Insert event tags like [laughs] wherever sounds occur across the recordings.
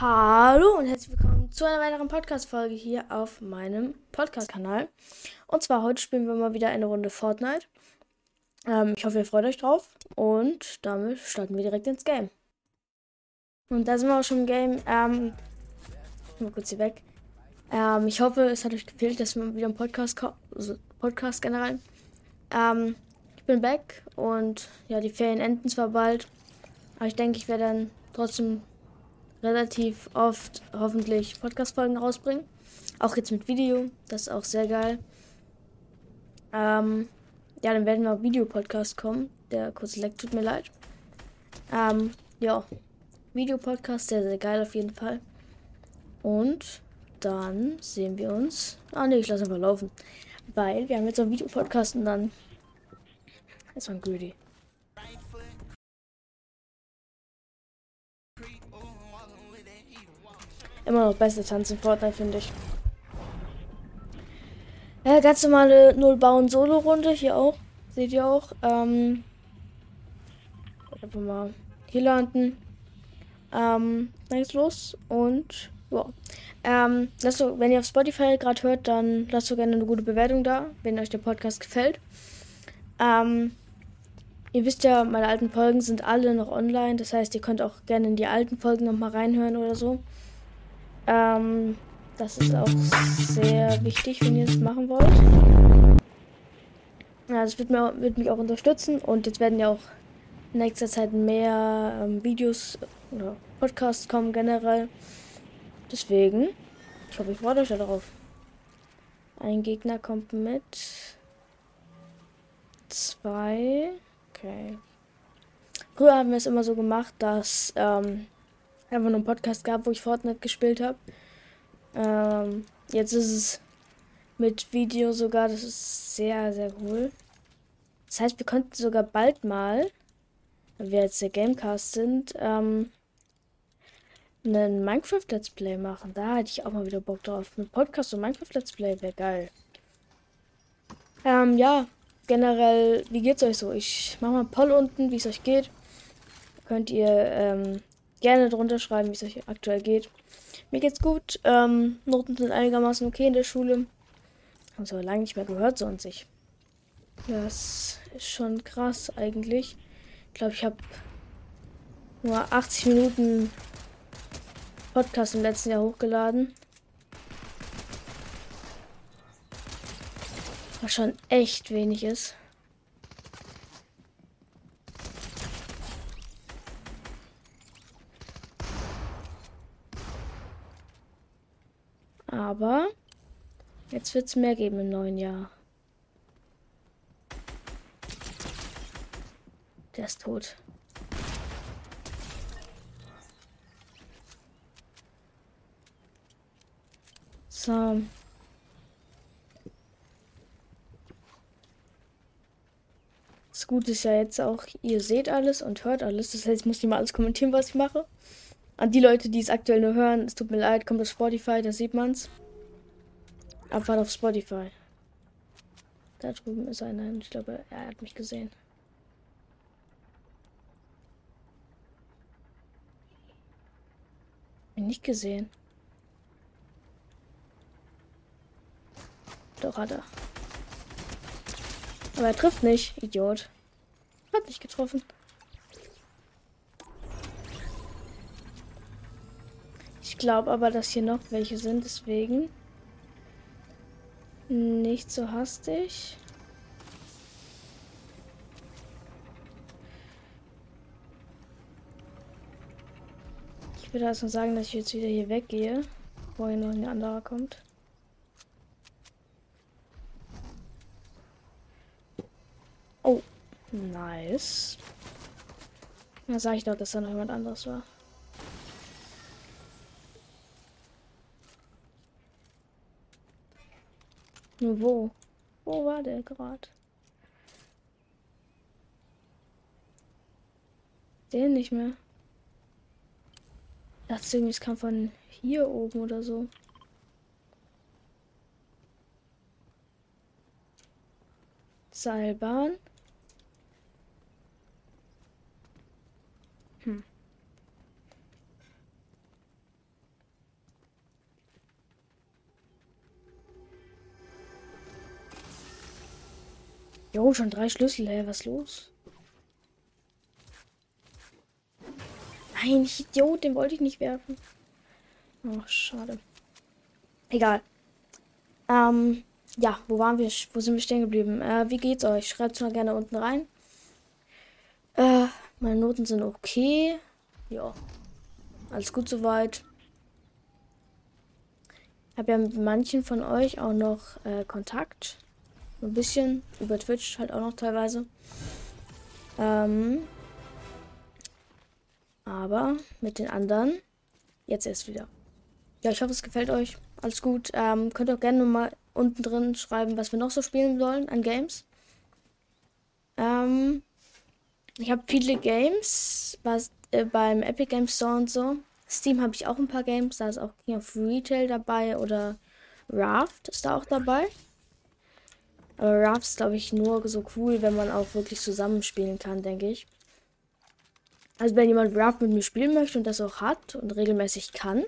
Hallo und herzlich willkommen zu einer weiteren Podcast-Folge hier auf meinem Podcast-Kanal. Und zwar heute spielen wir mal wieder eine Runde Fortnite. Ähm, ich hoffe, ihr freut euch drauf. Und damit starten wir direkt ins Game. Und da sind wir auch schon im Game. Ähm, mal kurz hier weg. Ähm, ich hoffe, es hat euch gefehlt, dass wir wieder ein Podcast. Also Podcast generell. Ähm, ich bin back und ja, die Ferien enden zwar bald. Aber ich denke, ich werde dann trotzdem relativ oft hoffentlich Podcast-Folgen rausbringen. Auch jetzt mit Video. Das ist auch sehr geil. Ähm, ja, dann werden wir auf Videopodcast kommen. Der kurze Leck tut mir leid. Ähm, ja. Videopodcast, sehr, sehr geil auf jeden Fall. Und dann sehen wir uns. Ah ne, ich lasse einfach laufen. Weil wir haben jetzt auch Videopodcast und dann. Ist man greedy. Immer noch beste Tanz in Fortnite, finde ich. Ja, ganz normale Null Bauen Solo Runde hier auch. Seht ihr auch. Ähm, einfach mal hier landen. Ähm, dann geht's los und ja. Ähm, lasst du, wenn ihr auf Spotify gerade hört, dann lasst doch gerne eine gute Bewertung da, wenn euch der Podcast gefällt. Ähm, ihr wisst ja, meine alten Folgen sind alle noch online. Das heißt, ihr könnt auch gerne in die alten Folgen nochmal reinhören oder so. Ähm, das ist auch sehr wichtig, wenn ihr das machen wollt. Ja, das wird, mir, wird mich auch unterstützen und jetzt werden ja auch in nächster Zeit mehr ähm, Videos oder Podcasts kommen generell. Deswegen, ich hoffe, ich freut euch darauf. Ein Gegner kommt mit. Zwei. Okay. Früher haben wir es immer so gemacht, dass ähm, einfach nur einen Podcast gab, wo ich Fortnite gespielt habe. Ähm, jetzt ist es mit Video sogar, das ist sehr, sehr cool. Das heißt, wir könnten sogar bald mal, weil wir jetzt der Gamecast sind, ähm, einen Minecraft Let's Play machen. Da hätte ich auch mal wieder Bock drauf. Ein Podcast und Minecraft Let's Play wäre geil. Ähm, ja, generell, wie geht's euch so? Ich mache mal einen Poll unten, wie es euch geht. Könnt ihr ähm, gerne drunter schreiben, wie es euch aktuell geht. Mir geht's gut. Ähm, Noten sind einigermaßen okay in der Schule. Haben es aber lange nicht mehr gehört, so an sich. Das ist schon krass eigentlich. Ich glaube, ich habe nur 80 Minuten Podcast im letzten Jahr hochgeladen. Was schon echt wenig ist. Aber jetzt wird es mehr geben im neuen Jahr. Der ist tot. So. Das Gute ist ja jetzt auch, ihr seht alles und hört alles. Das heißt, ich muss nicht mal alles kommentieren, was ich mache. An die Leute, die es aktuell nur hören, es tut mir leid, kommt auf Spotify, da sieht man's. Abfahrt auf Spotify. Da drüben ist einer ich glaube, er hat mich gesehen. Nicht gesehen. Doch hat er. Aber er trifft nicht, Idiot. Hat nicht getroffen. Ich glaube aber, dass hier noch welche sind, deswegen nicht so hastig. Ich würde erstmal sagen, dass ich jetzt wieder hier weggehe, wo hier noch ein anderer kommt. Oh, nice. Da sage ich doch, dass da noch jemand anderes war. Nur wo? Wo war der gerade? Den nicht mehr. Ich dachte irgendwie, es kam von hier oben oder so. Seilbahn. Hm. Jo, schon drei Schlüssel, ey, was los? Nein, ich Idiot, den wollte ich nicht werfen. Oh, schade. Egal. Ähm, ja, wo waren wir? Wo sind wir stehen geblieben? Äh, wie geht's euch? Schreibt es mal gerne unten rein. Äh, meine Noten sind okay. Ja. Alles gut soweit. Habe ja mit manchen von euch auch noch äh, Kontakt. Ein bisschen. Über Twitch halt auch noch teilweise. Ähm, aber mit den anderen jetzt erst wieder. Ja, ich hoffe, es gefällt euch. Alles gut. Ähm, könnt auch gerne mal unten drin schreiben, was wir noch so spielen sollen an Games. Ähm, ich habe viele Games, was äh, beim Epic Games Store und so. Steam habe ich auch ein paar Games, da ist auch King of Retail dabei oder Raft ist da auch dabei. Aber Raft ist, glaube ich, nur so cool, wenn man auch wirklich zusammenspielen kann, denke ich. Also wenn jemand Raft mit mir spielen möchte und das auch hat und regelmäßig kann,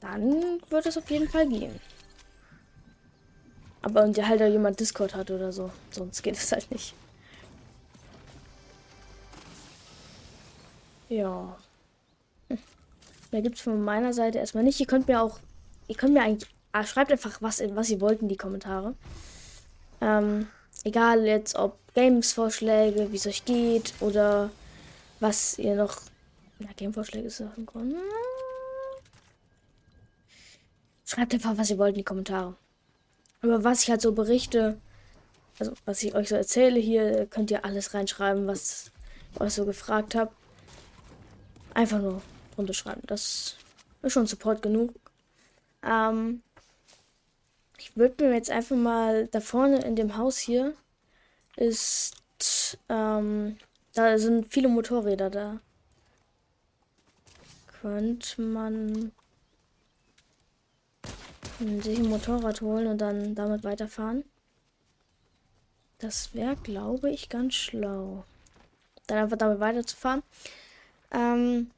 dann wird es auf jeden Fall gehen. Aber und ja halt da jemand Discord hat oder so. Sonst geht es halt nicht. Ja. Hm. Gibt es von meiner Seite erstmal nicht. Ihr könnt mir auch. Ihr könnt mir eigentlich. Ah, schreibt einfach, was, was ihr wollt in die Kommentare. Ähm, egal jetzt ob Games-Vorschläge, wie es euch geht oder was ihr noch. Ja, Game-Vorschläge ist auch im Grunde. Schreibt einfach, was ihr wollt in die Kommentare. Aber was ich halt so berichte, also was ich euch so erzähle hier, könnt ihr alles reinschreiben, was ich euch so gefragt habe. Einfach nur drunter schreiben. Das ist schon Support genug. Ähm, ich würde mir jetzt einfach mal da vorne in dem Haus hier ist, ähm, da sind viele Motorräder da. Könnte man sich ein Motorrad holen und dann damit weiterfahren. Das wäre, glaube ich, ganz schlau. Dann einfach damit weiterzufahren. Ähm,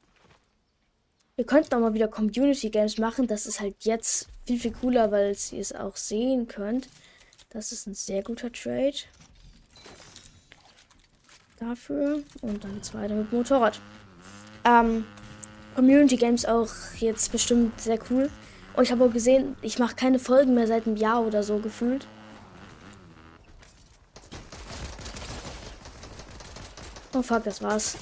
wir könnten auch mal wieder Community Games machen. Das ist halt jetzt viel, viel cooler, weil ihr es auch sehen könnt. Das ist ein sehr guter Trade. Dafür. Und dann zweiter mit Motorrad. Ähm, Community Games auch jetzt bestimmt sehr cool. Und ich habe auch gesehen, ich mache keine Folgen mehr seit einem Jahr oder so gefühlt. Oh fuck, das war's.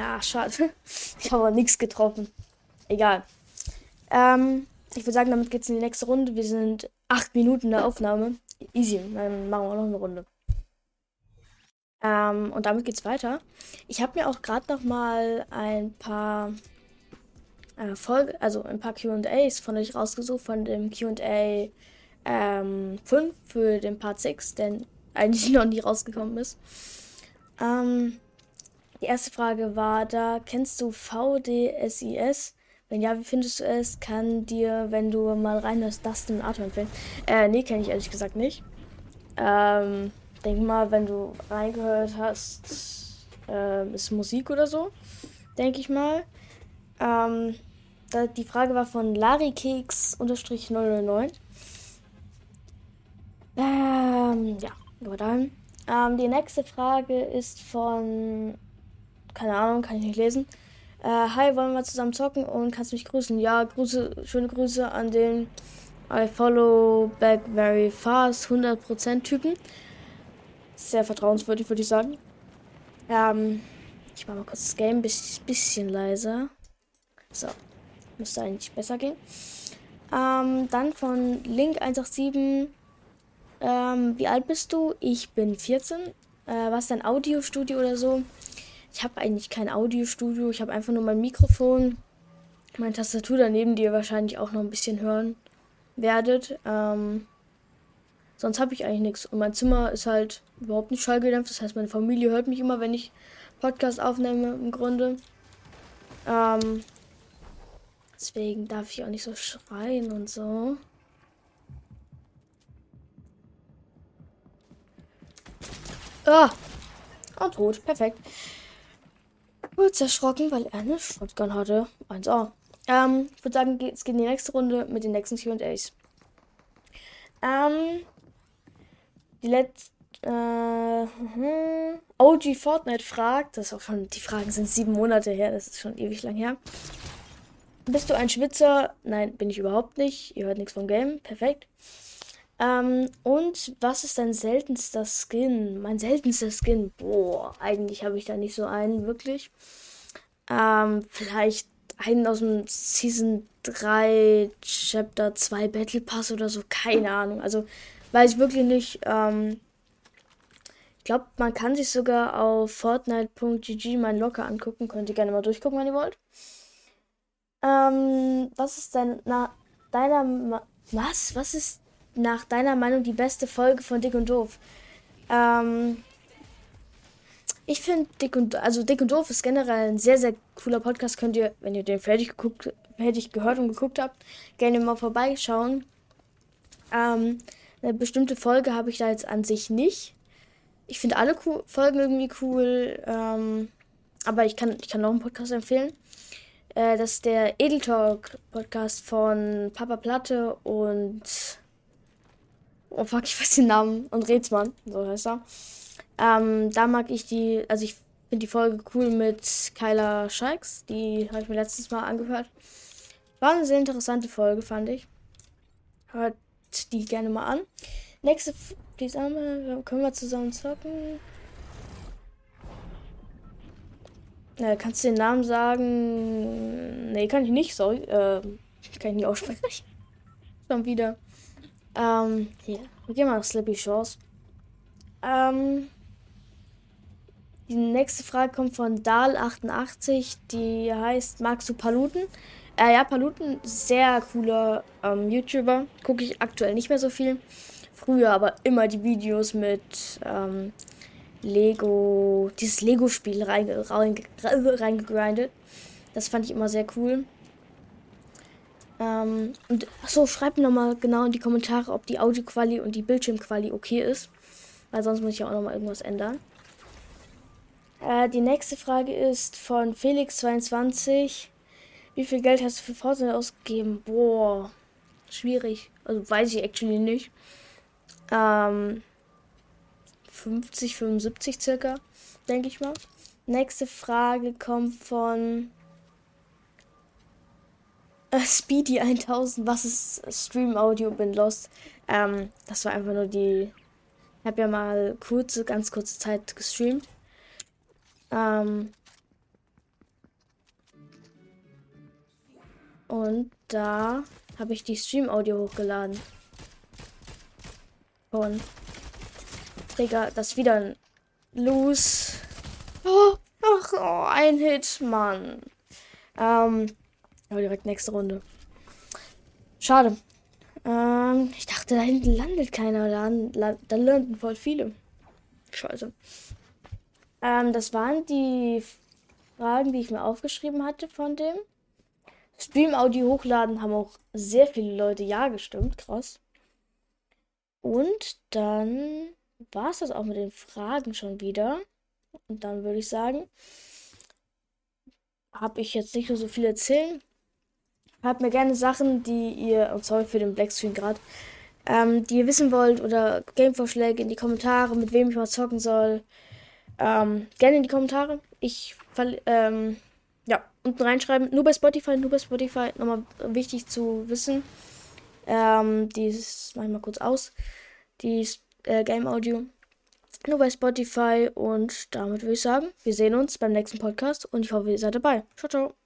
Ja, schade. Ich habe nichts getroffen. Egal. Ähm, ich würde sagen, damit geht's in die nächste Runde. Wir sind acht Minuten der Aufnahme. Easy. Dann machen wir noch eine Runde. Ähm, und damit geht's weiter. Ich habe mir auch gerade noch mal ein paar äh, Folge, also ein paar Q&As von euch rausgesucht von dem Q&A ähm, 5 für den Part 6, der eigentlich [laughs] noch nie rausgekommen ist. Ähm, die erste Frage war da, kennst du VDSIS? Wenn ja, wie findest du es? Kann dir, wenn du mal reinhörst, das den Atem empfehlen? Äh, nee, kenne ich ehrlich gesagt nicht. Ähm, denke mal, wenn du reingehört hast, äh, ist Musik oder so. Denke ich mal. Ähm, da, die Frage war von Larikeks-009. Ähm, ja, aber dann. Ähm, die nächste Frage ist von. Keine Ahnung, kann ich nicht lesen. Äh, hi, wollen wir zusammen zocken und kannst mich grüßen? Ja, Grüße, schöne Grüße an den I follow back very fast 100% Typen sehr vertrauenswürdig, würde ich sagen. Ähm, ich mache mal kurz das Game ein bisschen leiser. So, müsste eigentlich besser gehen. Ähm, dann von Link187. Ähm, wie alt bist du? Ich bin 14. Äh, was dein Audiostudio oder so? Ich habe eigentlich kein Audiostudio. Ich habe einfach nur mein Mikrofon, meine Tastatur daneben, die ihr wahrscheinlich auch noch ein bisschen hören werdet. Ähm, Sonst habe ich eigentlich nichts. Und mein Zimmer ist halt überhaupt nicht schallgedämpft. Das heißt, meine Familie hört mich immer, wenn ich Podcast aufnehme, im Grunde. Ähm, deswegen darf ich auch nicht so schreien und so. Ah! Und tot. Perfekt. Kurz erschrocken, weil er eine Shotgun hatte. 1A. Ähm, ich würde sagen, es geht in die nächste Runde mit den nächsten QAs. Ähm, die letzte. Äh, hm, OG Fortnite fragt, das ist auch schon, die Fragen sind sieben Monate her, das ist schon ewig lang her. Bist du ein Schwitzer? Nein, bin ich überhaupt nicht. Ihr hört nichts vom Game. Perfekt. Ähm, und was ist dein seltenster Skin? Mein seltenster Skin? Boah, eigentlich habe ich da nicht so einen, wirklich. Ähm, vielleicht einen aus dem Season 3 Chapter 2 Battle Pass oder so. Keine Ahnung. Also weiß ich wirklich nicht. Ähm, ich glaube, man kann sich sogar auf fortnite.gg mein Locker angucken. Könnt ihr gerne mal durchgucken, wenn ihr wollt. Ähm, was ist denn na, deiner Ma was? Was ist nach deiner Meinung die beste Folge von Dick und Doof? Ähm, ich finde Dick und also Dick und Doof ist generell ein sehr sehr cooler Podcast. Könnt ihr, wenn ihr den fertig geguckt, fertig gehört und geguckt habt, gerne mal vorbeischauen. Ähm, eine bestimmte Folge habe ich da jetzt an sich nicht. Ich finde alle cool, Folgen irgendwie cool, ähm, aber ich kann ich kann noch einen Podcast empfehlen. Äh, das ist der Edel Talk Podcast von Papa Platte und. Oh fuck, ich weiß den Namen. Und Rätsmann, so heißt er. Ähm, da mag ich die, also ich finde die Folge cool mit Kyla Scheiks. Die habe ich mir letztes Mal angehört. War eine sehr interessante Folge, fand ich. Hört die gerne mal an. Nächste, die können wir zusammen zocken. Äh, kannst du den Namen sagen? Nee, kann ich nicht, sorry. Äh, kann ich nicht aussprechen. [laughs] Schon wieder. Ähm, hier. Wir gehen mal nach Slippy Shores. Ähm, die nächste Frage kommt von Dahl88. Die heißt, magst du Paluten? Äh, ja, Paluten, sehr cooler ähm, YouTuber. Gucke ich aktuell nicht mehr so viel. Früher aber immer die Videos mit ähm, Lego, dieses Lego-Spiel reingegrindet. Das fand ich immer sehr cool. Ähm, und achso, schreibt mir nochmal genau in die Kommentare, ob die Audioquali und die Bildschirmquali okay ist. Weil sonst muss ich ja auch nochmal irgendwas ändern. Äh, die nächste Frage ist von Felix22. Wie viel Geld hast du für Fortnite ausgegeben? Boah, schwierig. Also weiß ich actually nicht. Ähm, 50, 75 circa, denke ich mal. Nächste Frage kommt von Speedy 1000. Was ist Stream Audio? Bin lost. Ähm, das war einfach nur die. Ich habe ja mal kurze, ganz kurze Zeit gestreamt. Ähm, und da habe ich die Stream Audio hochgeladen. Von Digga, das ist wieder ein Lose. Oh, ach, oh, ein Hit, Mann. Ähm, aber direkt nächste Runde. Schade. Ähm, ich dachte, da hinten landet keiner. Da, da landen voll viele. Scheiße. Ähm, das waren die Fragen, die ich mir aufgeschrieben hatte von dem. Stream-Audio hochladen haben auch sehr viele Leute ja gestimmt. Krass. Und dann war es das auch mit den Fragen schon wieder. Und dann würde ich sagen, habe ich jetzt nicht nur so viel erzählen. Habt mir gerne Sachen, die ihr, und sorry für den Blackscreen gerade, ähm, die ihr wissen wollt oder Gamevorschläge in die Kommentare, mit wem ich mal zocken soll. Ähm, gerne in die Kommentare. Ich ähm, ja, unten reinschreiben. Nur bei Spotify, nur bei Spotify. Nochmal wichtig zu wissen. Ähm, die ist manchmal kurz aus. Die äh, Game Audio. Nur bei Spotify. Und damit würde ich sagen, wir sehen uns beim nächsten Podcast und ich hoffe, ihr seid dabei. Ciao, ciao.